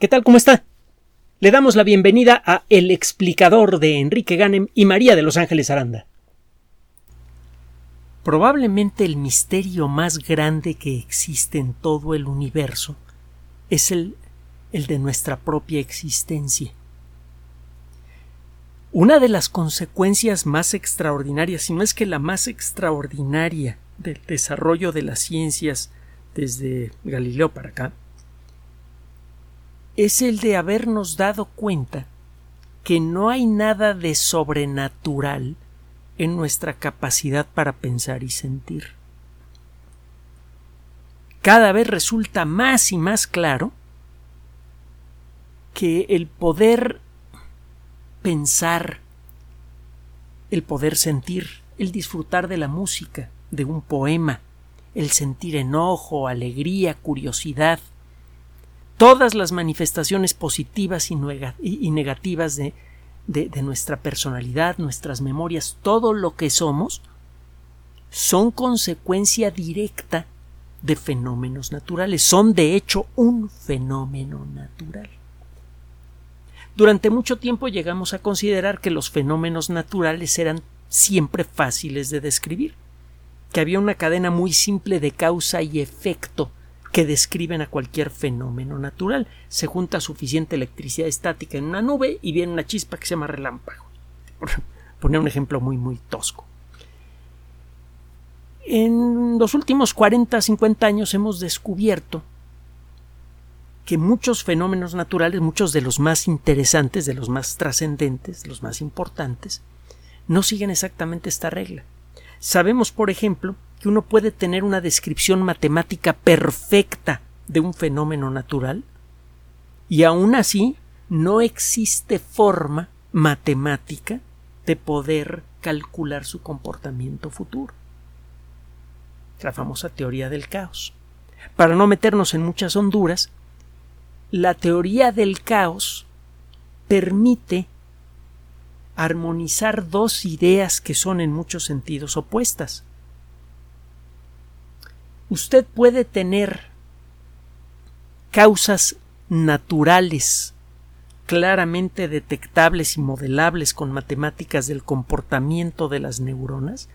¿Qué tal? ¿Cómo está? Le damos la bienvenida a El explicador de Enrique Ganem y María de Los Ángeles Aranda. Probablemente el misterio más grande que existe en todo el universo es el, el de nuestra propia existencia. Una de las consecuencias más extraordinarias, si no es que la más extraordinaria del desarrollo de las ciencias desde Galileo para acá, es el de habernos dado cuenta que no hay nada de sobrenatural en nuestra capacidad para pensar y sentir. Cada vez resulta más y más claro que el poder pensar, el poder sentir, el disfrutar de la música, de un poema, el sentir enojo, alegría, curiosidad, todas las manifestaciones positivas y, negativas de, nuestra personalidad, nuestras memorias, todo lo que somos, son consecuencia directa de fenómenos naturales, son de hecho un fenómeno natural. Durante mucho tiempo llegamos a considerar que los fenómenos naturales eran siempre fáciles de describir, que había una cadena muy simple de causa y efecto que describen a cualquier fenómeno natural. Se junta suficiente electricidad estática en una nube y viene una chispa que se llama relámpago. Por poner un ejemplo muy muy tosco. En los últimos 40, 50 años hemos descubierto que muchos fenómenos naturales, muchos de los más interesantes, de los más trascendentes, de los más importantes, no siguen exactamente esta regla. Sabemos, por ejemplo, que uno puede tener una descripción matemática perfecta de un fenómeno natural y aún así no existe forma matemática de poder calcular su comportamiento futuro. La famosa teoría del caos. Para no meternos en muchas honduras, la teoría del caos permite armonizar dos ideas que son en muchos sentidos opuestas usted puede tener causas naturales claramente detectables y modelables con matemáticas del comportamiento de las neuronas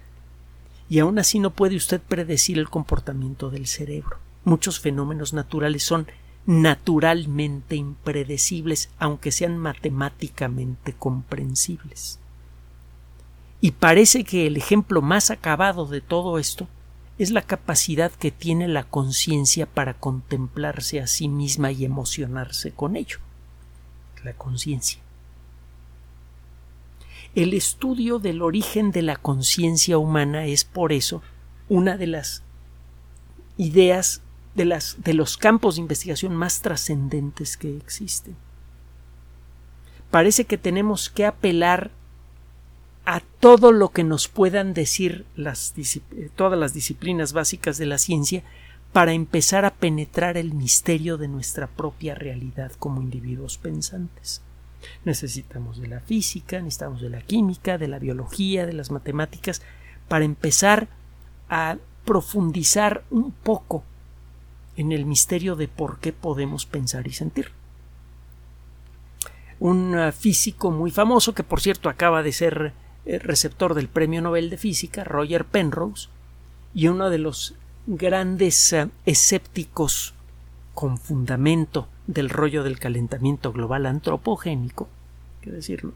y aún así no puede usted predecir el comportamiento del cerebro. Muchos fenómenos naturales son naturalmente impredecibles, aunque sean matemáticamente comprensibles. Y parece que el ejemplo más acabado de todo esto es la capacidad que tiene la conciencia para contemplarse a sí misma y emocionarse con ello. La conciencia. El estudio del origen de la conciencia humana es por eso una de las ideas de, las, de los campos de investigación más trascendentes que existen. Parece que tenemos que apelar a todo lo que nos puedan decir eh, todas las disciplinas básicas de la ciencia para empezar a penetrar el misterio de nuestra propia realidad como individuos pensantes. Necesitamos de la física, necesitamos de la química, de la biología, de las matemáticas, para empezar a profundizar un poco en el misterio de por qué podemos pensar y sentir. Un ah, físico muy famoso, que por cierto acaba de ser receptor del Premio Nobel de Física, Roger Penrose, y uno de los grandes eh, escépticos con fundamento del rollo del calentamiento global antropogénico, que decirlo,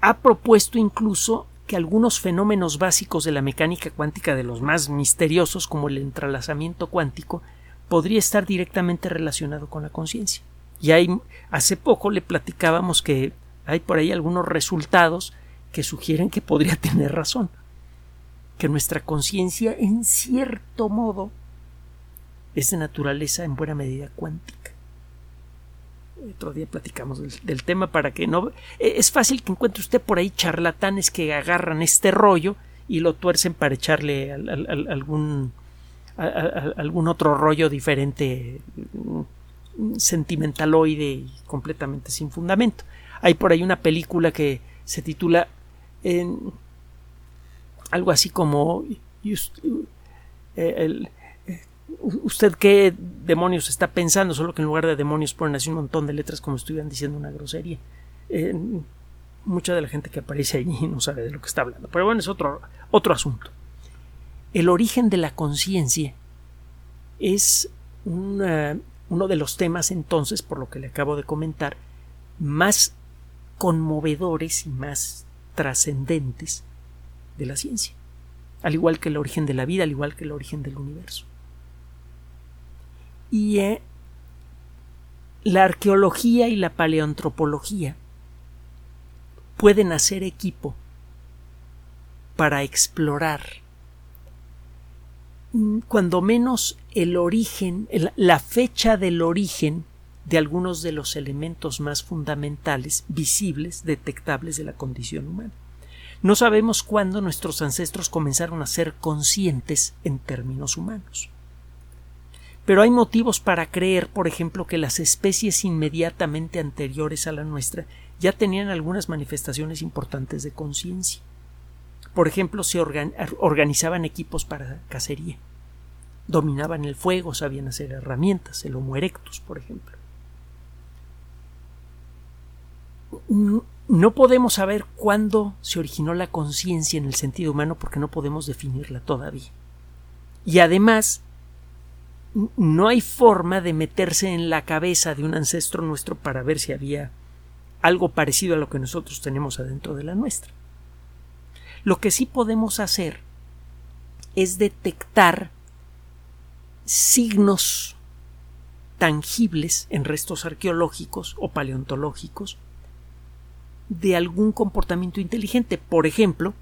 ha propuesto incluso que algunos fenómenos básicos de la mecánica cuántica, de los más misteriosos, como el entrelazamiento cuántico, podría estar directamente relacionado con la conciencia. Y hay, hace poco le platicábamos que hay por ahí algunos resultados que sugieren que podría tener razón, que nuestra conciencia en cierto modo es de naturaleza en buena medida cuántica. Otro día platicamos del, tema para que no... E, es fácil que encuentre usted por ahí charlatanes que agarran este rollo y lo tuercen para echarle algún, algún otro rollo diferente, mm, sentimentaloide y completamente sin fundamento. Hay por ahí una película que se titula en algo así como eh, usted qué demonios está pensando, solo que en lugar de demonios ponen así un montón de letras como si estuvieran diciendo una grosería. Eh, mucha de la gente que aparece allí no sabe de lo que está hablando. Pero bueno, es otro, otro asunto. El origen de la conciencia es uno de los temas entonces, por lo que le acabo de comentar, más conmovedores y más trascendentes de la ciencia, al igual que el origen de la vida, al igual que el origen del universo. Y eh, la arqueología y la paleoantropología pueden hacer equipo para explorar mm, cuando menos el origen, la fecha del origen de algunos de los elementos más fundamentales, visibles, detectables de la condición humana. No sabemos cuándo nuestros ancestros comenzaron a ser conscientes en términos humanos. Pero hay motivos para creer, por ejemplo, que las especies inmediatamente anteriores a la nuestra ya tenían algunas manifestaciones importantes de conciencia. Por ejemplo, se organizaban equipos para cacería, dominaban el fuego, sabían hacer herramientas, el Homo erectus, por ejemplo. No podemos saber cuándo se originó la conciencia en el sentido humano porque no podemos definirla todavía. Y además, no hay forma de meterse en la cabeza de un ancestro nuestro para ver si había algo parecido a lo que nosotros tenemos adentro de la nuestra. Lo que sí podemos hacer es detectar signos tangibles en restos arqueológicos o paleontológicos de algún comportamiento inteligente. Por ejemplo,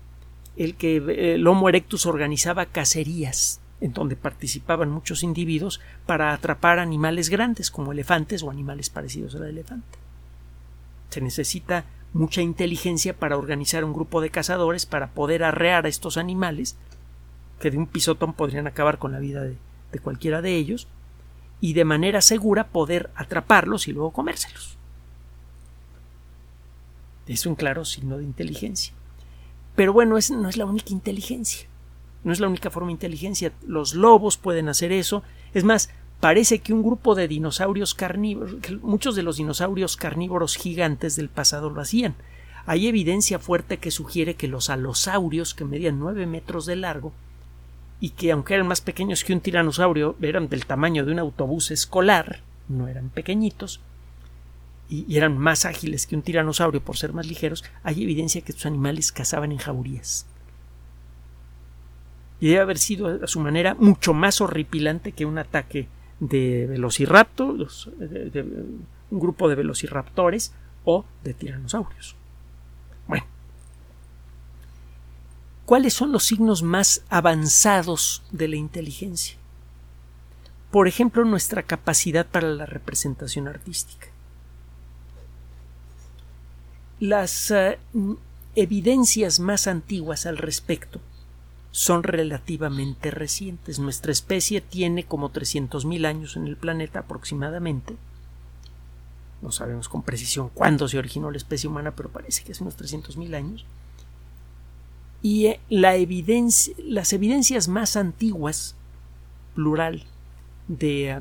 el que el Homo erectus organizaba cacerías en donde participaban muchos individuos para atrapar animales grandes como elefantes o animales parecidos al elefante. Se necesita mucha inteligencia para organizar un grupo de cazadores para poder arrear a estos animales que de un pisotón podrían acabar con la vida de, de cualquiera de ellos y de manera segura poder atraparlos y luego comérselos. Es un claro signo de inteligencia. Pero bueno, es, no es la única inteligencia. No es la única forma de inteligencia. Los lobos pueden hacer eso. Es más, parece que un grupo de dinosaurios carnívoros, muchos de los dinosaurios carnívoros gigantes del pasado lo hacían. Hay evidencia fuerte que sugiere que los alosaurios, que medían nueve metros de largo, y que aunque eran más pequeños que un tiranosaurio, eran del tamaño de un autobús escolar, no eran pequeñitos, y, eran más ágiles que un tiranosaurio por ser más ligeros, hay evidencia que estos animales cazaban en jaurías y debe haber sido a su manera mucho más horripilante que un ataque de velociraptor, un grupo de velociraptores o de tiranosaurios. Bueno, ¿cuáles son los signos más avanzados de la inteligencia? Por ejemplo, nuestra capacidad para la representación artística. Las eh, evidencias más antiguas al respecto son relativamente recientes. Nuestra especie tiene como 300.000 años en el planeta aproximadamente. No sabemos con precisión cuándo se originó la especie humana, pero parece que hace unos 300.000 años. Y eh, la las evidencias más antiguas, plural, de eh,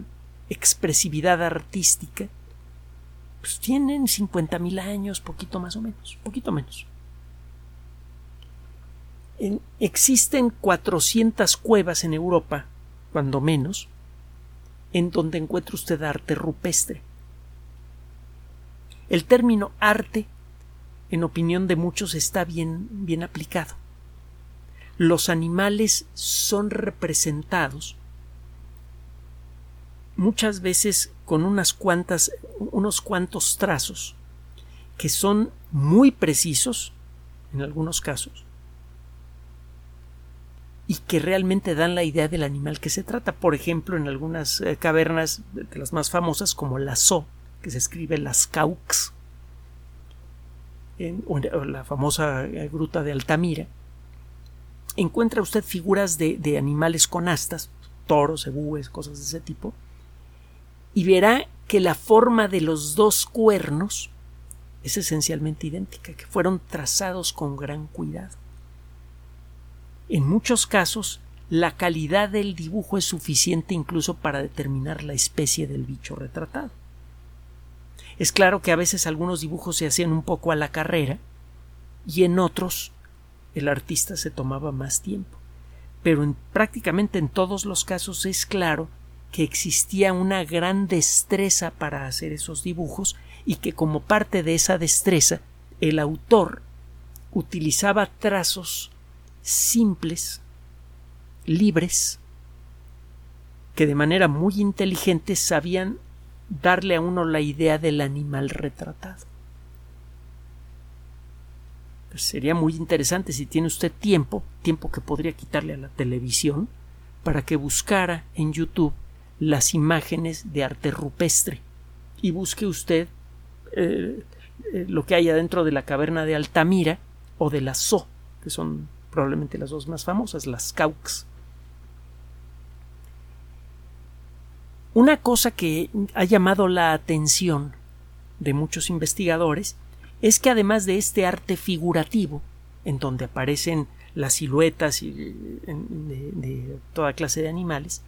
expresividad artística, pues tienen 50.000 años, poquito más o menos, poquito menos existen 400 cuevas en Europa, cuando menos, en donde encuentra usted arte rupestre. El término arte, en opinión de muchos, está bien, bien aplicado. Los animales son representados muchas veces con unas cuantas, unos cuantos trazos que son muy precisos en algunos casos y que realmente dan la idea del animal que se trata. Por ejemplo, en algunas eh, cavernas de las más famosas, como la So, que se escribe las Caux, en, o la famosa eh, gruta de Altamira, encuentra usted figuras de, de animales con astas, toros, ebúes, cosas de ese tipo, y verá que la forma de los dos cuernos es esencialmente idéntica, que fueron trazados con gran cuidado. En muchos casos, la calidad del dibujo es suficiente incluso para determinar la especie del bicho retratado. Es claro que a veces algunos dibujos se hacían un poco a la carrera y en otros el artista se tomaba más tiempo. Pero en, prácticamente en todos los casos es claro que existía una gran destreza para hacer esos dibujos y que como parte de esa destreza el autor utilizaba trazos simples libres que de manera muy inteligente sabían darle a uno la idea del animal retratado. Pues sería muy interesante si tiene usted tiempo, tiempo que podría quitarle a la televisión, para que buscara en YouTube las imágenes de arte rupestre y busque usted eh, eh, lo que haya dentro de la caverna de Altamira o de la Zo, que son probablemente las dos más famosas, las Caux. Una cosa que ha llamado la atención de muchos investigadores es que además de este arte figurativo, en donde aparecen las siluetas de, toda clase de animales,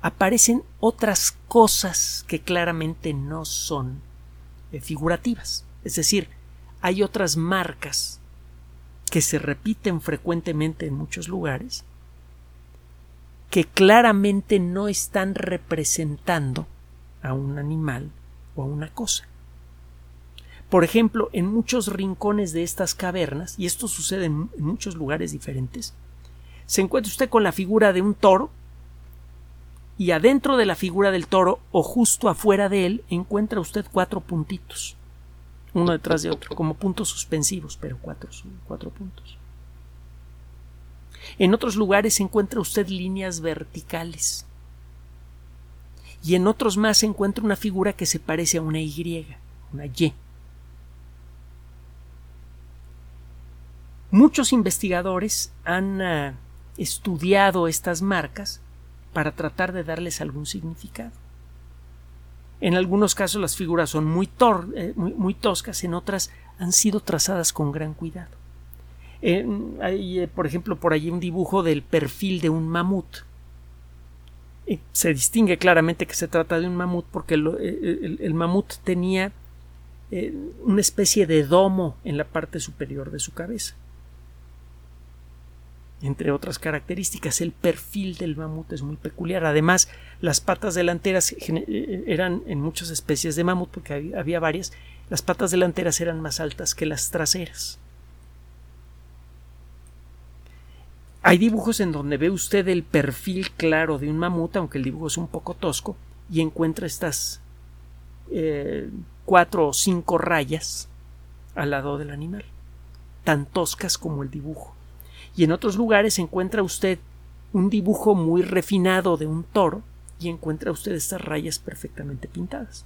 aparecen otras cosas que claramente no son eh, figurativas. Es decir, hay otras marcas que se repiten frecuentemente en muchos lugares que claramente no están representando a un animal o a una cosa. Por ejemplo, en muchos rincones de estas cavernas, y esto sucede en muchos lugares diferentes, se encuentra usted con la figura de un toro y adentro de la figura del toro o justo afuera de él encuentra usted cuatro puntitos, uno detrás de otro, como puntos suspensivos, pero cuatro, cuatro puntos. En otros lugares encuentra usted líneas verticales. Y en otros más encuentra una figura que se parece a una Y, una Y. Muchos investigadores han uh, estudiado estas marcas para tratar de darles algún significado. En algunos casos las figuras son muy, tor eh, muy, toscas, en otras han sido trazadas con gran cuidado hay, eh, por ejemplo, por allí un dibujo del perfil de un mamut. se distingue claramente que se trata de un mamut porque eh, el, mamut tenía una especie de domo en la parte superior de su cabeza. Entre otras características, el perfil del mamut es muy peculiar. Además, las patas delanteras eran en muchas especies de mamut, porque había varias, las patas delanteras eran más altas que las traseras. Hay dibujos en donde ve usted el perfil claro de un mamut, aunque el dibujo es un poco tosco, y encuentra estas eh, cuatro o cinco rayas al lado del animal, tan toscas como el dibujo. Y en otros lugares encuentra usted un dibujo muy refinado de un toro y encuentra usted estas rayas perfectamente pintadas.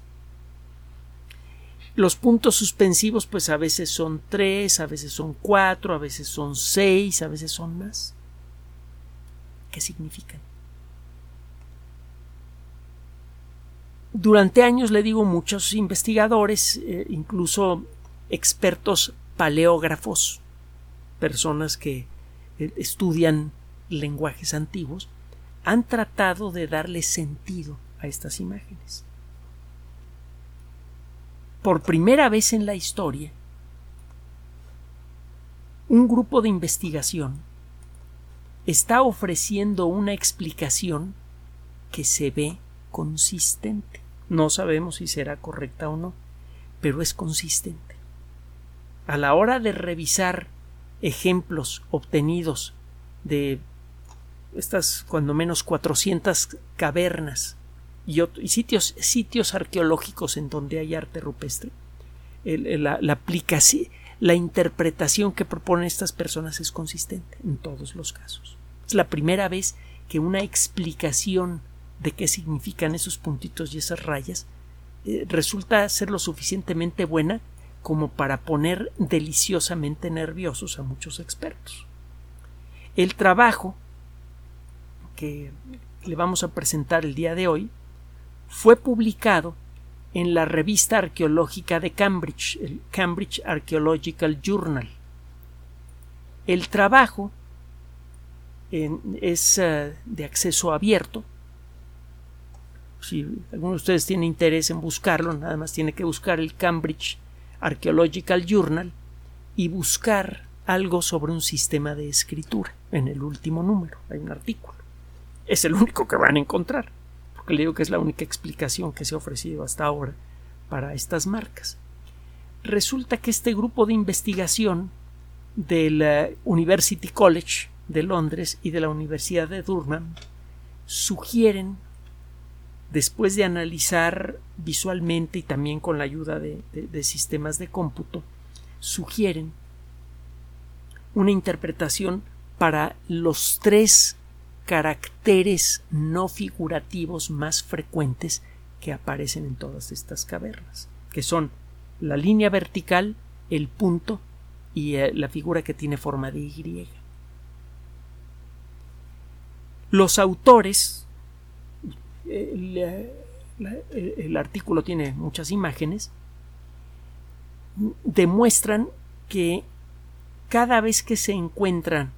Los puntos suspensivos pues a veces son tres, a veces son cuatro, a veces son seis, a veces son más qué significan. Durante años, le digo, muchos investigadores, eh, incluso expertos paleógrafos, personas que estudian lenguajes antiguos, han tratado de darle sentido a estas imágenes. Por primera vez en la historia, un grupo de investigación está ofreciendo una explicación que se ve consistente. No sabemos si será correcta o no, pero es consistente. A la hora de revisar ejemplos obtenidos de estas cuando menos 400 cavernas y, sitios, sitios arqueológicos en donde hay arte rupestre, la, la, aplicación, la interpretación que proponen estas personas es consistente en todos los casos. Es la primera vez que una explicación de qué significan esos puntitos y esas rayas eh, resulta ser lo suficientemente buena como para poner deliciosamente nerviosos a muchos expertos. El trabajo que le vamos a presentar el día de hoy fue publicado en la revista arqueológica de Cambridge, el Cambridge Archaeological Journal. El trabajo es eh, de acceso abierto. Si alguno de ustedes tiene interés en buscarlo, nada más tiene que buscar el Cambridge Archaeological Journal y buscar algo sobre un sistema de escritura en el último número. Hay un artículo. Es el único que van a encontrar, porque le digo que es la única explicación que se ha ofrecido hasta ahora para estas marcas. Resulta que este grupo de investigación del eh, University College de Londres y de la Universidad de Durham sugieren, después de analizar visualmente y también con la ayuda de, sistemas de cómputo, sugieren una interpretación para los tres caracteres no figurativos más frecuentes que aparecen en todas estas cavernas, que son la línea vertical, el punto y eh, la figura que tiene forma de Y. Los autores, el, artículo tiene muchas imágenes, demuestran que cada vez que se encuentran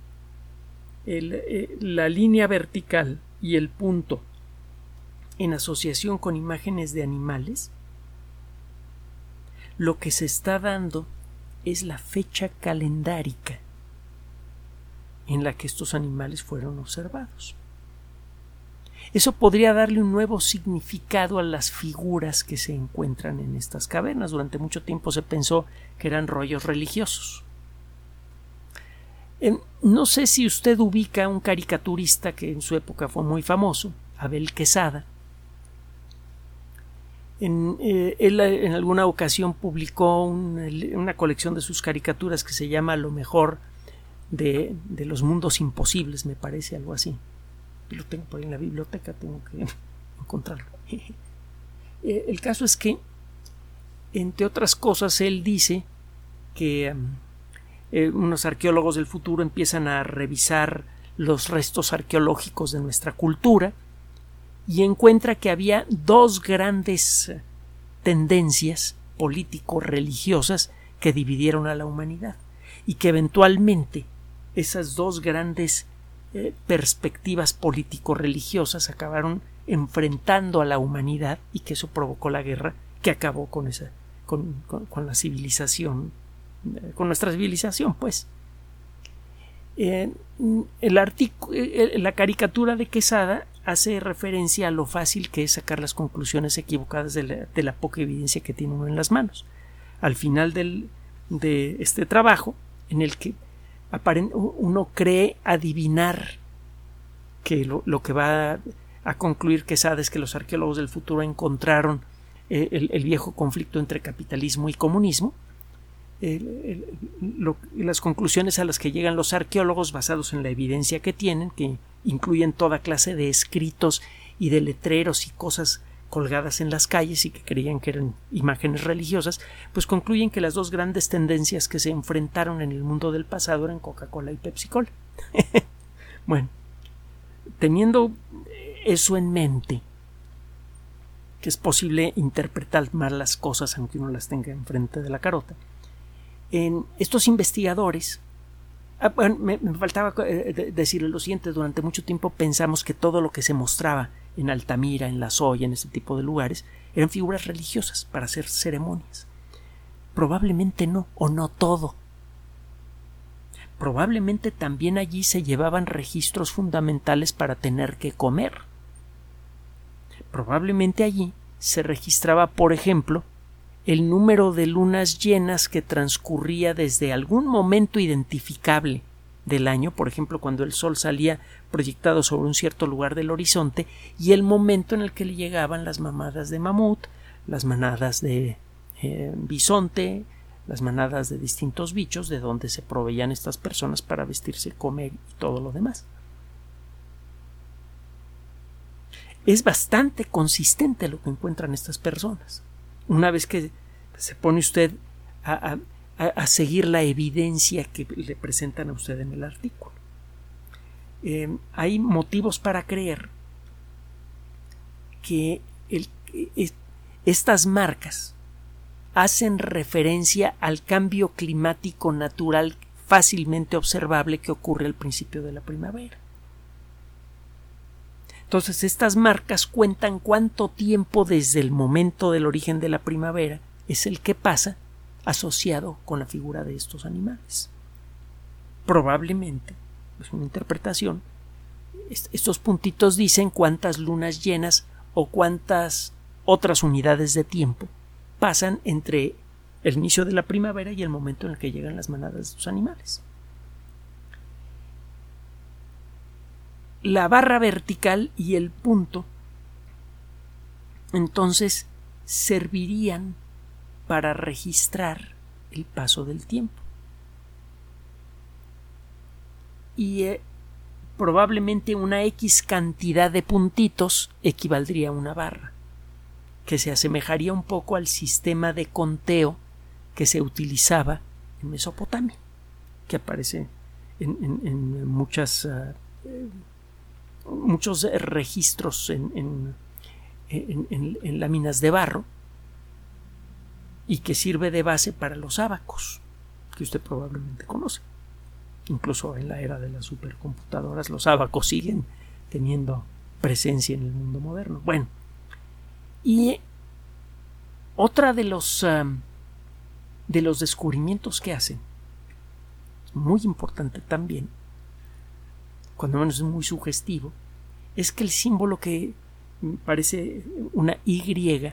eh, la línea vertical y el punto en asociación con imágenes de animales, lo que se está dando es la fecha calendárica en la que estos animales fueron observados. Eso podría darle un nuevo significado a las figuras que se encuentran en estas cavernas. Durante mucho tiempo se pensó que eran rollos religiosos. No sé si usted ubica a un caricaturista que en su época fue muy famoso, Abel Quesada, en, eh, él en alguna ocasión publicó una colección de sus caricaturas que se llama Lo mejor de, los mundos imposibles, me parece, algo así. Lo tengo por ahí en la biblioteca, tengo que encontrarlo. Eh, el caso es que, entre otras cosas, él dice que um, eh, unos arqueólogos del futuro empiezan a revisar los restos arqueológicos de nuestra cultura y encuentra que había dos grandes tendencias político-religiosas que dividieron a la humanidad y que eventualmente esas dos grandes eh, perspectivas político-religiosas acabaron enfrentando a la humanidad y que eso provocó la guerra que acabó con esa con, la civilización eh, con nuestra civilización pues el la caricatura de Quesada hace referencia a lo fácil que es sacar las conclusiones equivocadas de la, poca evidencia que tiene uno en las manos. Al final del, de este trabajo, en el que uno cree adivinar que lo, que va a concluir Quesada es que los arqueólogos del futuro encontraron eh, el, viejo conflicto entre capitalismo y comunismo, las conclusiones a las que llegan los arqueólogos basados en la evidencia que tienen, que incluyen toda clase de escritos y de letreros y cosas colgadas en las calles y que creían que eran imágenes religiosas, pues concluyen que las dos grandes tendencias que se enfrentaron en el mundo del pasado eran Coca-Cola y Pepsi-Cola. bueno, teniendo eso en mente, que es posible interpretar mal las cosas aunque uno las tenga enfrente de la carota, en estos investigadores Ah, me, faltaba eh, decirle lo siguiente. Durante mucho tiempo pensamos que todo lo que se mostraba en Altamira, en La Soya, en ese tipo de lugares, eran figuras religiosas para hacer ceremonias. Probablemente no, o no todo. Probablemente también allí se llevaban registros fundamentales para tener que comer. Probablemente allí se registraba, por ejemplo, el número de lunas llenas que transcurría desde algún momento identificable del año, por ejemplo, cuando el sol salía proyectado sobre un cierto lugar del horizonte, y el momento en el que le llegaban las mamadas de mamut, las manadas de eh, bisonte, las manadas de distintos bichos de donde se proveían estas personas para vestirse, comer y todo lo demás. Es bastante consistente lo que encuentran estas personas una vez que se pone usted a, seguir la evidencia que le presentan a usted en el artículo. Eh, hay motivos para creer que estas marcas hacen referencia al cambio climático natural fácilmente observable que ocurre al principio de la primavera. Entonces estas marcas cuentan cuánto tiempo desde el momento del origen de la primavera es el que pasa asociado con la figura de estos animales. Probablemente, es una interpretación, estos puntitos dicen cuántas lunas llenas o cuántas otras unidades de tiempo pasan entre el inicio de la primavera y el momento en el que llegan las manadas de estos animales. La barra vertical y el punto entonces servirían para registrar el paso del tiempo. Y eh, probablemente una X cantidad de puntitos equivaldría a una barra, que se asemejaría un poco al sistema de conteo que se utilizaba en Mesopotamia, que aparece en, muchas ah, muchos registros en, en láminas de barro y que sirve de base para los abacos, que usted probablemente conoce. Incluso en la era de las supercomputadoras los abacos siguen teniendo presencia en el mundo moderno. Bueno, y otra de los de los descubrimientos que hacen, muy importante también, cuando menos es muy sugestivo, es que el símbolo que parece una Y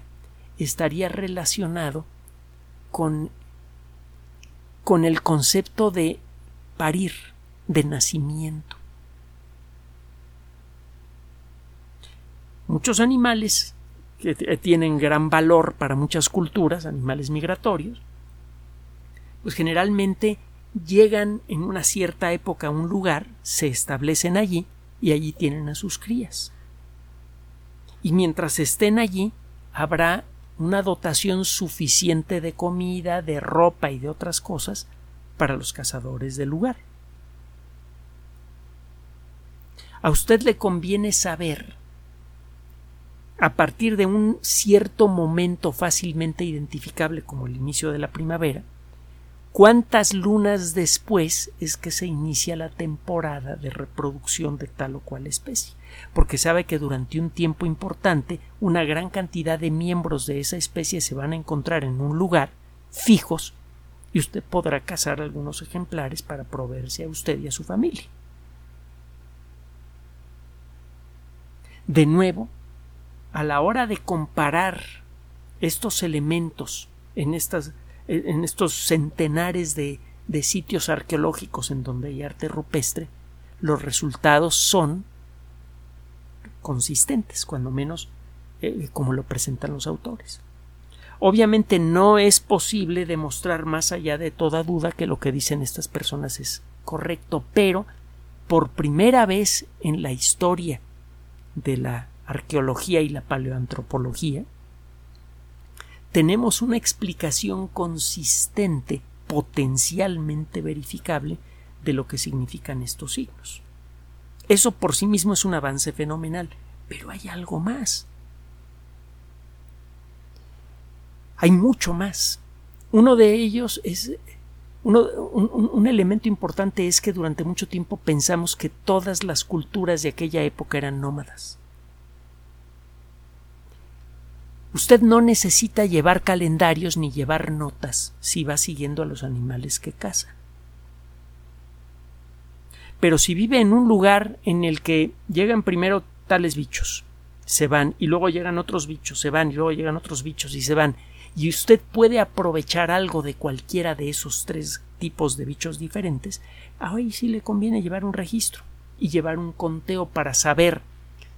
estaría relacionado con, con el concepto de parir, de nacimiento. Muchos animales que tienen gran valor para muchas culturas, animales migratorios, pues generalmente llegan en una cierta época a un lugar, se establecen allí y allí tienen a sus crías. Y mientras estén allí, habrá una dotación suficiente de comida, de ropa y de otras cosas para los cazadores del lugar. A usted le conviene saber, a partir de un cierto momento fácilmente identificable como el inicio de la primavera, cuántas lunas después es que se inicia la temporada de reproducción de tal o cual especie, porque sabe que durante un tiempo importante una gran cantidad de miembros de esa especie se van a encontrar en un lugar fijos y usted podrá cazar algunos ejemplares para proveerse a usted y a su familia. De nuevo, a la hora de comparar estos elementos en estas en estos centenares de, sitios arqueológicos en donde hay arte rupestre, los resultados son consistentes, cuando menos eh, como lo presentan los autores. Obviamente no es posible demostrar más allá de toda duda que lo que dicen estas personas es correcto, pero por primera vez en la historia de la arqueología y la paleoantropología, tenemos una explicación consistente, potencialmente verificable, de lo que significan estos signos. Eso por sí mismo es un avance fenomenal, pero hay algo más. Hay mucho más. Uno de ellos es uno, un, elemento importante es que durante mucho tiempo pensamos que todas las culturas de aquella época eran nómadas. Usted no necesita llevar calendarios ni llevar notas si va siguiendo a los animales que caza. Pero si vive en un lugar en el que llegan primero tales bichos, se van, y luego llegan otros bichos, se van, y luego llegan otros bichos y se van, y usted puede aprovechar algo de cualquiera de esos tres tipos de bichos diferentes, ahí sí le conviene llevar un registro y llevar un conteo para saber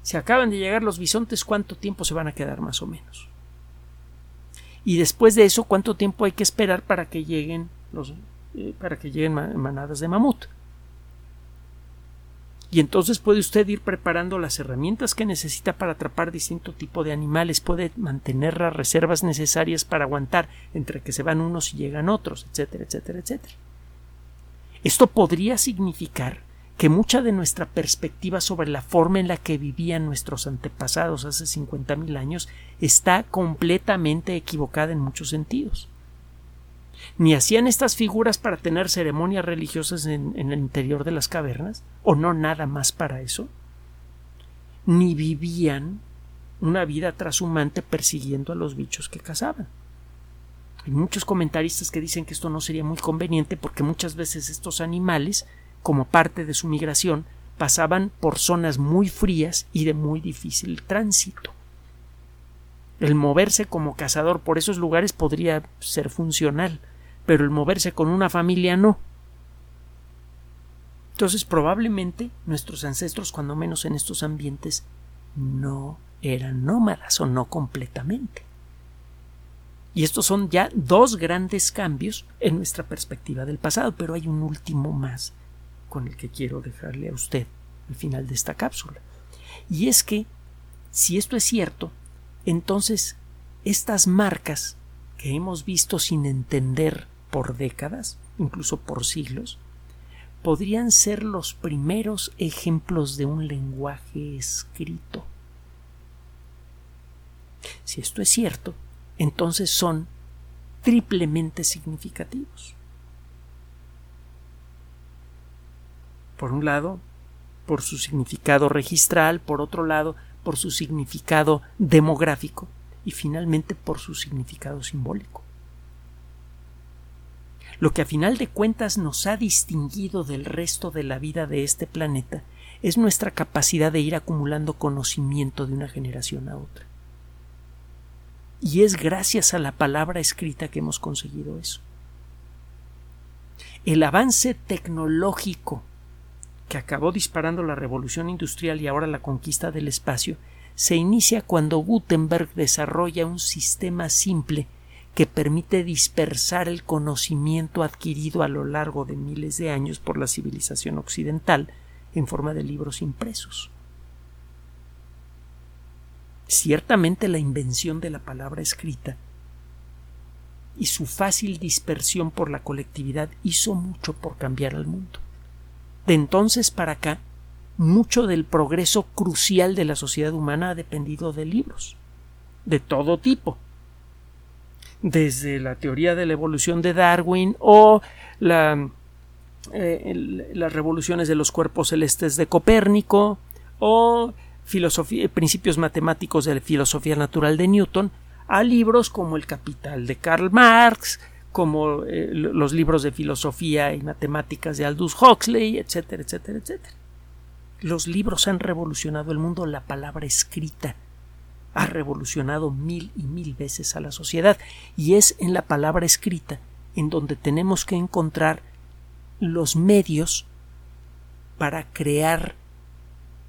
si acaban de llegar los bisontes, ¿cuánto tiempo se van a quedar más o menos? Y después de eso, ¿cuánto tiempo hay que esperar para que lleguen los eh, para que lleguen manadas de mamut? Y entonces puede usted ir preparando las herramientas que necesita para atrapar distinto tipo de animales, puede mantener las reservas necesarias para aguantar entre que se van unos y llegan otros, etcétera, etcétera, etcétera. Esto podría significar que mucha de nuestra perspectiva sobre la forma en la que vivían nuestros antepasados hace 50.000 años está completamente equivocada en muchos sentidos. Ni hacían estas figuras para tener ceremonias religiosas en, el interior de las cavernas, o no nada más para eso. ni vivían una vida trashumante persiguiendo a los bichos que cazaban. Hay muchos comentaristas que dicen que esto no sería muy conveniente porque muchas veces estos animales, como parte de su migración, pasaban por zonas muy frías y de muy difícil tránsito. El moverse como cazador por esos lugares podría ser funcional, pero el moverse con una familia no. Entonces probablemente nuestros ancestros, cuando menos en estos ambientes, no eran nómadas o no completamente. Y estos son ya dos grandes cambios en nuestra perspectiva del pasado, pero hay un último más con el que quiero dejarle a usted al final de esta cápsula. Y es que, si esto es cierto, entonces estas marcas que hemos visto sin entender por décadas, incluso por siglos, podrían ser los primeros ejemplos de un lenguaje escrito. Si esto es cierto, entonces son triplemente significativos. Por un lado, por su significado registral, por otro lado, por su significado demográfico y finalmente por su significado simbólico. Lo que a final de cuentas nos ha distinguido del resto de la vida de este planeta es nuestra capacidad de ir acumulando conocimiento de una generación a otra. Y es gracias a la palabra escrita que hemos conseguido eso. El avance tecnológico que acabó disparando la revolución industrial y ahora la conquista del espacio, se inicia cuando Gutenberg desarrolla un sistema simple que permite dispersar el conocimiento adquirido a lo largo de miles de años por la civilización occidental en forma de libros impresos. Ciertamente la invención de la palabra escrita y su fácil dispersión por la colectividad hizo mucho por cambiar al mundo. De entonces para acá, mucho del progreso crucial de la sociedad humana ha dependido de libros, de todo tipo, desde la teoría de la evolución de Darwin o eh, las revoluciones de los cuerpos celestes de Copérnico o principios matemáticos de la filosofía natural de Newton, a libros como El Capital de Karl Marx, como eh, los libros de filosofía y matemáticas de Aldous Huxley, etcétera, etcétera, etcétera. Los libros han revolucionado el mundo, la palabra escrita ha revolucionado mil y mil veces a la sociedad y es en la palabra escrita en donde tenemos que encontrar los medios para crear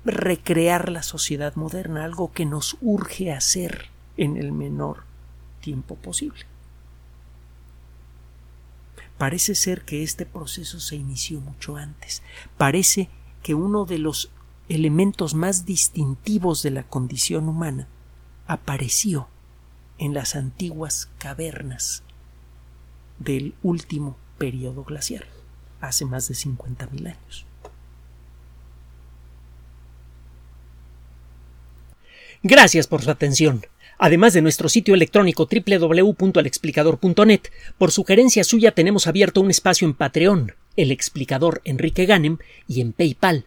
recrear la sociedad moderna, algo que nos urge hacer en el menor tiempo posible. Parece ser que este proceso se inició mucho antes. Parece que uno de los elementos más distintivos de la condición humana apareció en las antiguas cavernas del último periodo glacial, hace más de 50.000 años. Gracias por su atención. Además de nuestro sitio electrónico www.alexplicador.net, por sugerencia suya tenemos abierto un espacio en Patreon, el explicador Enrique Ganem, y en PayPal,